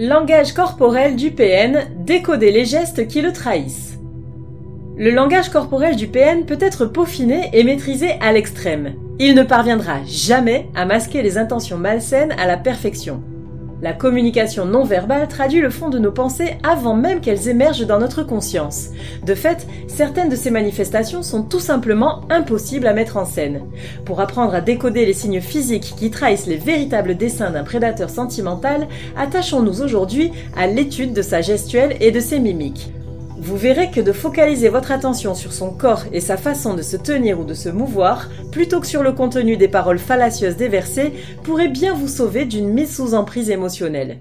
Langage corporel du PN, décoder les gestes qui le trahissent. Le langage corporel du PN peut être peaufiné et maîtrisé à l'extrême. Il ne parviendra jamais à masquer les intentions malsaines à la perfection. La communication non verbale traduit le fond de nos pensées avant même qu'elles émergent dans notre conscience. De fait, certaines de ces manifestations sont tout simplement impossibles à mettre en scène. Pour apprendre à décoder les signes physiques qui trahissent les véritables dessins d'un prédateur sentimental, attachons-nous aujourd'hui à l'étude de sa gestuelle et de ses mimiques. Vous verrez que de focaliser votre attention sur son corps et sa façon de se tenir ou de se mouvoir, plutôt que sur le contenu des paroles fallacieuses déversées, pourrait bien vous sauver d'une mise sous emprise émotionnelle.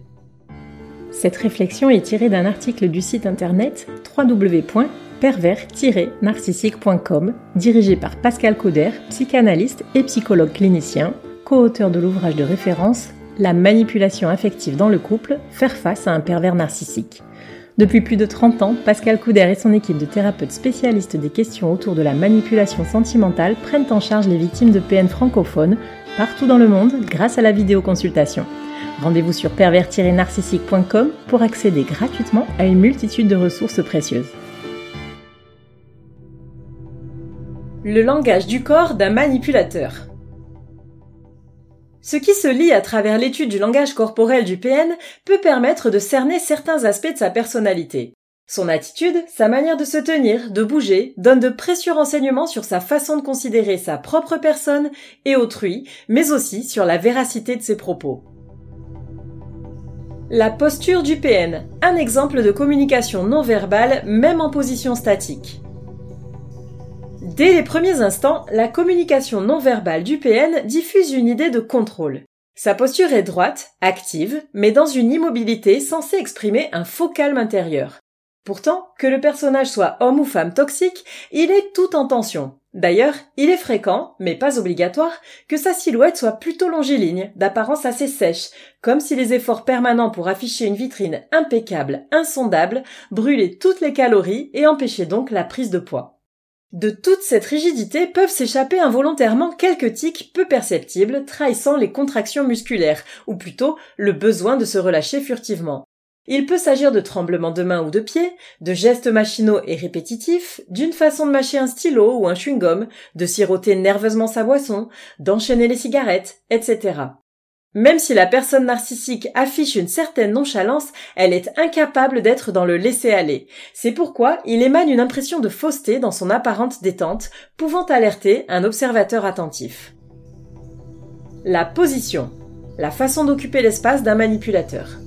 Cette réflexion est tirée d'un article du site internet www.pervers-narcissique.com, dirigé par Pascal Cauder, psychanalyste et psychologue clinicien, co-auteur de l'ouvrage de référence La manipulation affective dans le couple, faire face à un pervers narcissique. Depuis plus de 30 ans, Pascal Couder et son équipe de thérapeutes spécialistes des questions autour de la manipulation sentimentale prennent en charge les victimes de PN francophones partout dans le monde grâce à la vidéoconsultation. Rendez-vous sur pervers-narcissique.com pour accéder gratuitement à une multitude de ressources précieuses. Le langage du corps d'un manipulateur. Ce qui se lit à travers l'étude du langage corporel du PN peut permettre de cerner certains aspects de sa personnalité. Son attitude, sa manière de se tenir, de bouger, donne de précieux renseignements sur sa façon de considérer sa propre personne et autrui, mais aussi sur la véracité de ses propos. La posture du PN, un exemple de communication non verbale, même en position statique. Dès les premiers instants, la communication non verbale du PN diffuse une idée de contrôle. Sa posture est droite, active, mais dans une immobilité censée exprimer un faux calme intérieur. Pourtant, que le personnage soit homme ou femme toxique, il est tout en tension. D'ailleurs, il est fréquent, mais pas obligatoire, que sa silhouette soit plutôt longiligne, d'apparence assez sèche, comme si les efforts permanents pour afficher une vitrine impeccable, insondable, brûlaient toutes les calories et empêchaient donc la prise de poids. De toute cette rigidité peuvent s'échapper involontairement quelques tics peu perceptibles trahissant les contractions musculaires, ou plutôt le besoin de se relâcher furtivement. Il peut s'agir de tremblements de main ou de pied, de gestes machinaux et répétitifs, d'une façon de mâcher un stylo ou un chewing-gum, de siroter nerveusement sa boisson, d'enchaîner les cigarettes, etc. Même si la personne narcissique affiche une certaine nonchalance, elle est incapable d'être dans le laisser-aller. C'est pourquoi il émane une impression de fausseté dans son apparente détente, pouvant alerter un observateur attentif. La position. La façon d'occuper l'espace d'un manipulateur.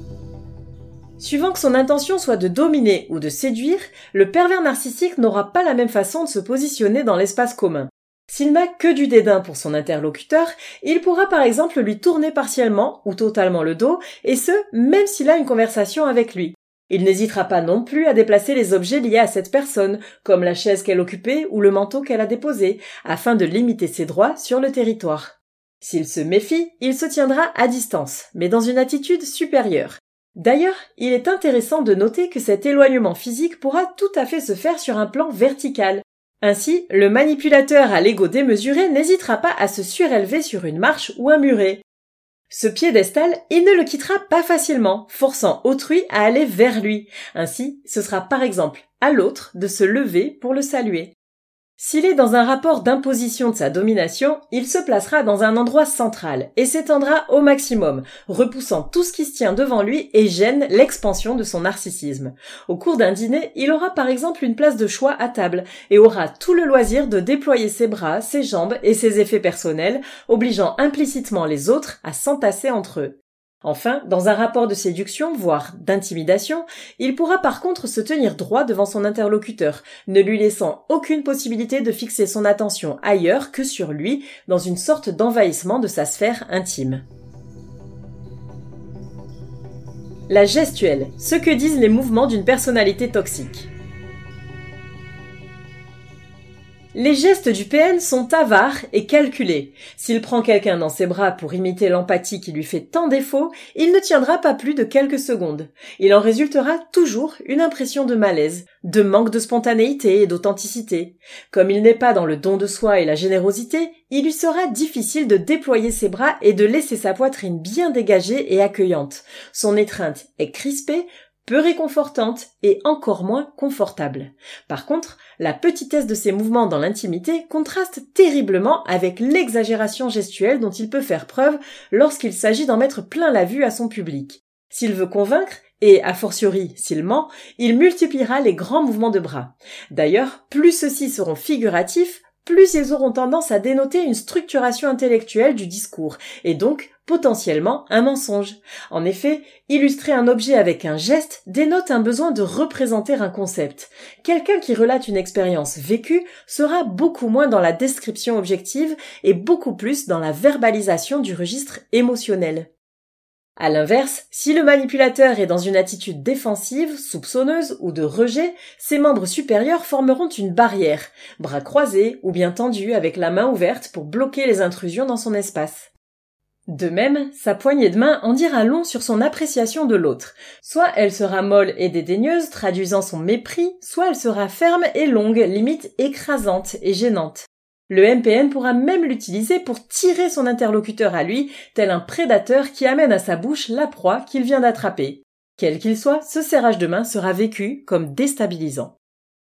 Suivant que son intention soit de dominer ou de séduire, le pervers narcissique n'aura pas la même façon de se positionner dans l'espace commun. S'il n'a que du dédain pour son interlocuteur, il pourra par exemple lui tourner partiellement ou totalement le dos, et ce, même s'il a une conversation avec lui. Il n'hésitera pas non plus à déplacer les objets liés à cette personne, comme la chaise qu'elle occupait ou le manteau qu'elle a déposé, afin de limiter ses droits sur le territoire. S'il se méfie, il se tiendra à distance, mais dans une attitude supérieure. D'ailleurs, il est intéressant de noter que cet éloignement physique pourra tout à fait se faire sur un plan vertical, ainsi, le manipulateur à l'ego démesuré n'hésitera pas à se surélever sur une marche ou un muret. Ce piédestal, il ne le quittera pas facilement, forçant autrui à aller vers lui. Ainsi, ce sera par exemple à l'autre de se lever pour le saluer. S'il est dans un rapport d'imposition de sa domination, il se placera dans un endroit central et s'étendra au maximum, repoussant tout ce qui se tient devant lui et gêne l'expansion de son narcissisme. Au cours d'un dîner, il aura par exemple une place de choix à table et aura tout le loisir de déployer ses bras, ses jambes et ses effets personnels, obligeant implicitement les autres à s'entasser entre eux. Enfin, dans un rapport de séduction, voire d'intimidation, il pourra par contre se tenir droit devant son interlocuteur, ne lui laissant aucune possibilité de fixer son attention ailleurs que sur lui, dans une sorte d'envahissement de sa sphère intime. La gestuelle, ce que disent les mouvements d'une personnalité toxique. Les gestes du PN sont avares et calculés. S'il prend quelqu'un dans ses bras pour imiter l'empathie qui lui fait tant défaut, il ne tiendra pas plus de quelques secondes. Il en résultera toujours une impression de malaise, de manque de spontanéité et d'authenticité. Comme il n'est pas dans le don de soi et la générosité, il lui sera difficile de déployer ses bras et de laisser sa poitrine bien dégagée et accueillante. Son étreinte est crispée, peu réconfortante et encore moins confortable. Par contre, la petitesse de ses mouvements dans l'intimité contraste terriblement avec l'exagération gestuelle dont il peut faire preuve lorsqu'il s'agit d'en mettre plein la vue à son public. S'il veut convaincre, et a fortiori s'il ment, il multipliera les grands mouvements de bras. D'ailleurs, plus ceux-ci seront figuratifs, plus ils auront tendance à dénoter une structuration intellectuelle du discours, et donc potentiellement un mensonge. En effet, illustrer un objet avec un geste dénote un besoin de représenter un concept. Quelqu'un qui relate une expérience vécue sera beaucoup moins dans la description objective et beaucoup plus dans la verbalisation du registre émotionnel. À l'inverse, si le manipulateur est dans une attitude défensive, soupçonneuse ou de rejet, ses membres supérieurs formeront une barrière, bras croisés ou bien tendus avec la main ouverte pour bloquer les intrusions dans son espace. De même, sa poignée de main en dira long sur son appréciation de l'autre. Soit elle sera molle et dédaigneuse, traduisant son mépris, soit elle sera ferme et longue, limite écrasante et gênante. Le MPN pourra même l'utiliser pour tirer son interlocuteur à lui, tel un prédateur qui amène à sa bouche la proie qu'il vient d'attraper. Quel qu'il soit, ce serrage de main sera vécu comme déstabilisant.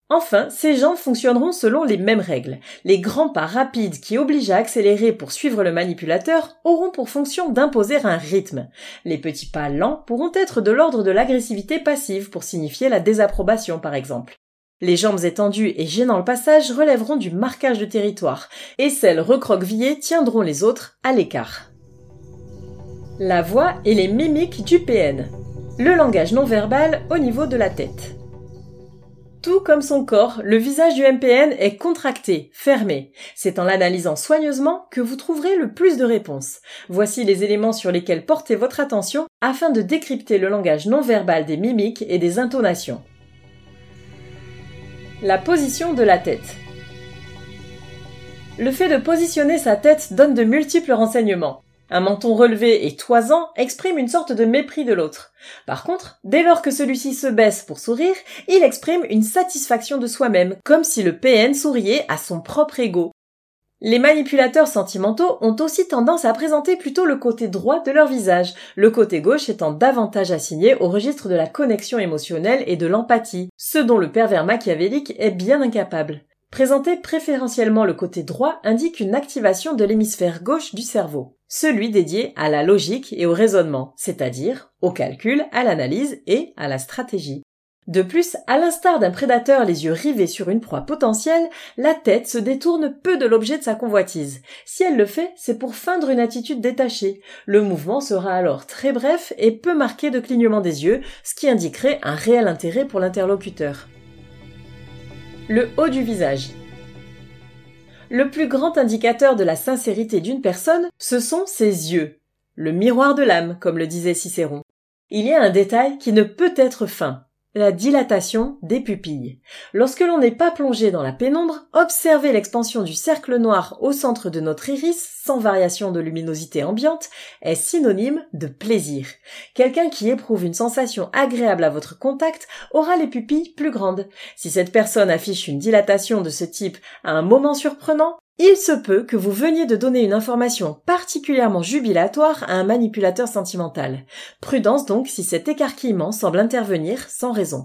Enfin, ces jambes fonctionneront selon les mêmes règles. Les grands pas rapides qui obligent à accélérer pour suivre le manipulateur auront pour fonction d'imposer un rythme. Les petits pas lents pourront être de l'ordre de l'agressivité passive pour signifier la désapprobation par exemple. Les jambes étendues et gênant le passage relèveront du marquage de territoire, et celles recroquevillées tiendront les autres à l'écart. La voix et les mimiques du PN. Le langage non verbal au niveau de la tête. Tout comme son corps, le visage du MPN est contracté, fermé. C'est en l'analysant soigneusement que vous trouverez le plus de réponses. Voici les éléments sur lesquels portez votre attention afin de décrypter le langage non verbal des mimiques et des intonations. La position de la tête. Le fait de positionner sa tête donne de multiples renseignements. Un menton relevé et toisant exprime une sorte de mépris de l'autre. Par contre, dès lors que celui-ci se baisse pour sourire, il exprime une satisfaction de soi-même, comme si le PN souriait à son propre ego. Les manipulateurs sentimentaux ont aussi tendance à présenter plutôt le côté droit de leur visage, le côté gauche étant davantage assigné au registre de la connexion émotionnelle et de l'empathie, ce dont le pervers machiavélique est bien incapable. Présenter préférentiellement le côté droit indique une activation de l'hémisphère gauche du cerveau, celui dédié à la logique et au raisonnement, c'est-à-dire au calcul, à l'analyse et à la stratégie. De plus, à l'instar d'un prédateur les yeux rivés sur une proie potentielle, la tête se détourne peu de l'objet de sa convoitise. Si elle le fait, c'est pour feindre une attitude détachée. Le mouvement sera alors très bref et peu marqué de clignement des yeux, ce qui indiquerait un réel intérêt pour l'interlocuteur. Le haut du visage. Le plus grand indicateur de la sincérité d'une personne, ce sont ses yeux. Le miroir de l'âme, comme le disait Cicéron. Il y a un détail qui ne peut être feint la dilatation des pupilles. Lorsque l'on n'est pas plongé dans la pénombre, observer l'expansion du cercle noir au centre de notre iris, sans variation de luminosité ambiante, est synonyme de plaisir. Quelqu'un qui éprouve une sensation agréable à votre contact aura les pupilles plus grandes. Si cette personne affiche une dilatation de ce type à un moment surprenant, il se peut que vous veniez de donner une information particulièrement jubilatoire à un manipulateur sentimental. Prudence donc si cet écarquillement semble intervenir sans raison.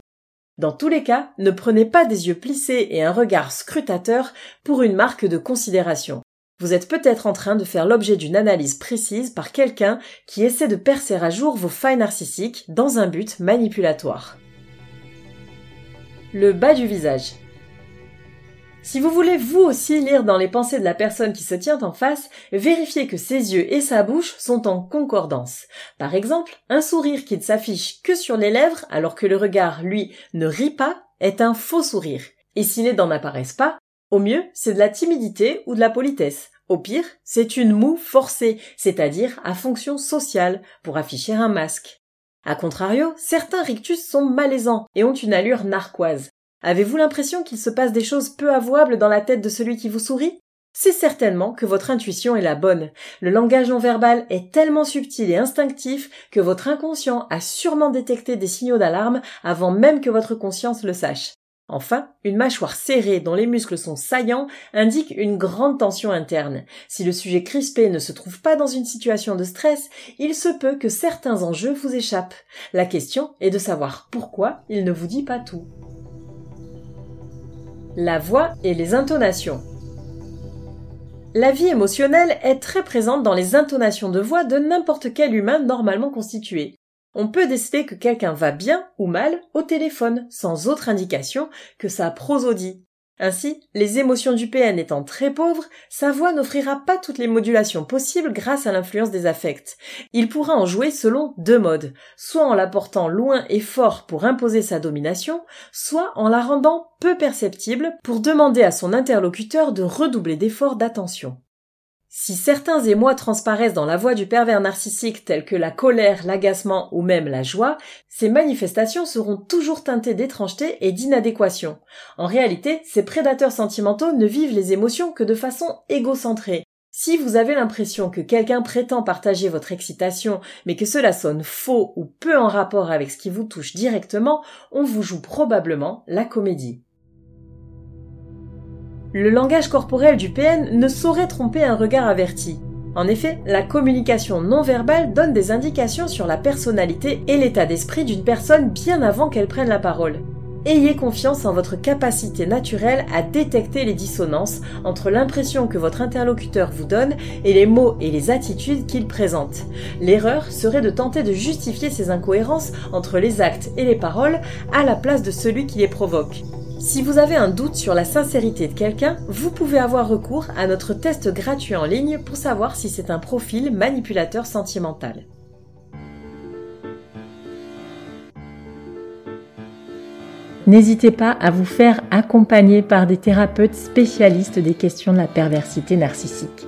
Dans tous les cas, ne prenez pas des yeux plissés et un regard scrutateur pour une marque de considération. Vous êtes peut-être en train de faire l'objet d'une analyse précise par quelqu'un qui essaie de percer à jour vos failles narcissiques dans un but manipulatoire. Le bas du visage. Si vous voulez vous aussi lire dans les pensées de la personne qui se tient en face, vérifiez que ses yeux et sa bouche sont en concordance. Par exemple, un sourire qui ne s'affiche que sur les lèvres alors que le regard, lui, ne rit pas, est un faux sourire. Et si les dents n'apparaissent pas, au mieux, c'est de la timidité ou de la politesse. Au pire, c'est une moue forcée, c'est-à-dire à fonction sociale, pour afficher un masque. A contrario, certains rictus sont malaisants et ont une allure narquoise. Avez-vous l'impression qu'il se passe des choses peu avouables dans la tête de celui qui vous sourit? C'est certainement que votre intuition est la bonne. Le langage non verbal est tellement subtil et instinctif que votre inconscient a sûrement détecté des signaux d'alarme avant même que votre conscience le sache. Enfin, une mâchoire serrée dont les muscles sont saillants indique une grande tension interne. Si le sujet crispé ne se trouve pas dans une situation de stress, il se peut que certains enjeux vous échappent. La question est de savoir pourquoi il ne vous dit pas tout. La voix et les intonations. La vie émotionnelle est très présente dans les intonations de voix de n'importe quel humain normalement constitué. On peut décider que quelqu'un va bien ou mal au téléphone, sans autre indication que sa prosodie. Ainsi, les émotions du PN étant très pauvres, sa voix n'offrira pas toutes les modulations possibles grâce à l'influence des affects. Il pourra en jouer selon deux modes, soit en la portant loin et fort pour imposer sa domination, soit en la rendant peu perceptible pour demander à son interlocuteur de redoubler d'efforts d'attention. Si certains émois transparaissent dans la voix du pervers narcissique tels que la colère, l'agacement ou même la joie, ces manifestations seront toujours teintées d'étrangeté et d'inadéquation. En réalité, ces prédateurs sentimentaux ne vivent les émotions que de façon égocentrée. Si vous avez l'impression que quelqu'un prétend partager votre excitation, mais que cela sonne faux ou peu en rapport avec ce qui vous touche directement, on vous joue probablement la comédie. Le langage corporel du PN ne saurait tromper un regard averti. En effet, la communication non verbale donne des indications sur la personnalité et l'état d'esprit d'une personne bien avant qu'elle prenne la parole. Ayez confiance en votre capacité naturelle à détecter les dissonances entre l'impression que votre interlocuteur vous donne et les mots et les attitudes qu'il présente. L'erreur serait de tenter de justifier ces incohérences entre les actes et les paroles à la place de celui qui les provoque. Si vous avez un doute sur la sincérité de quelqu'un, vous pouvez avoir recours à notre test gratuit en ligne pour savoir si c'est un profil manipulateur sentimental. N'hésitez pas à vous faire accompagner par des thérapeutes spécialistes des questions de la perversité narcissique.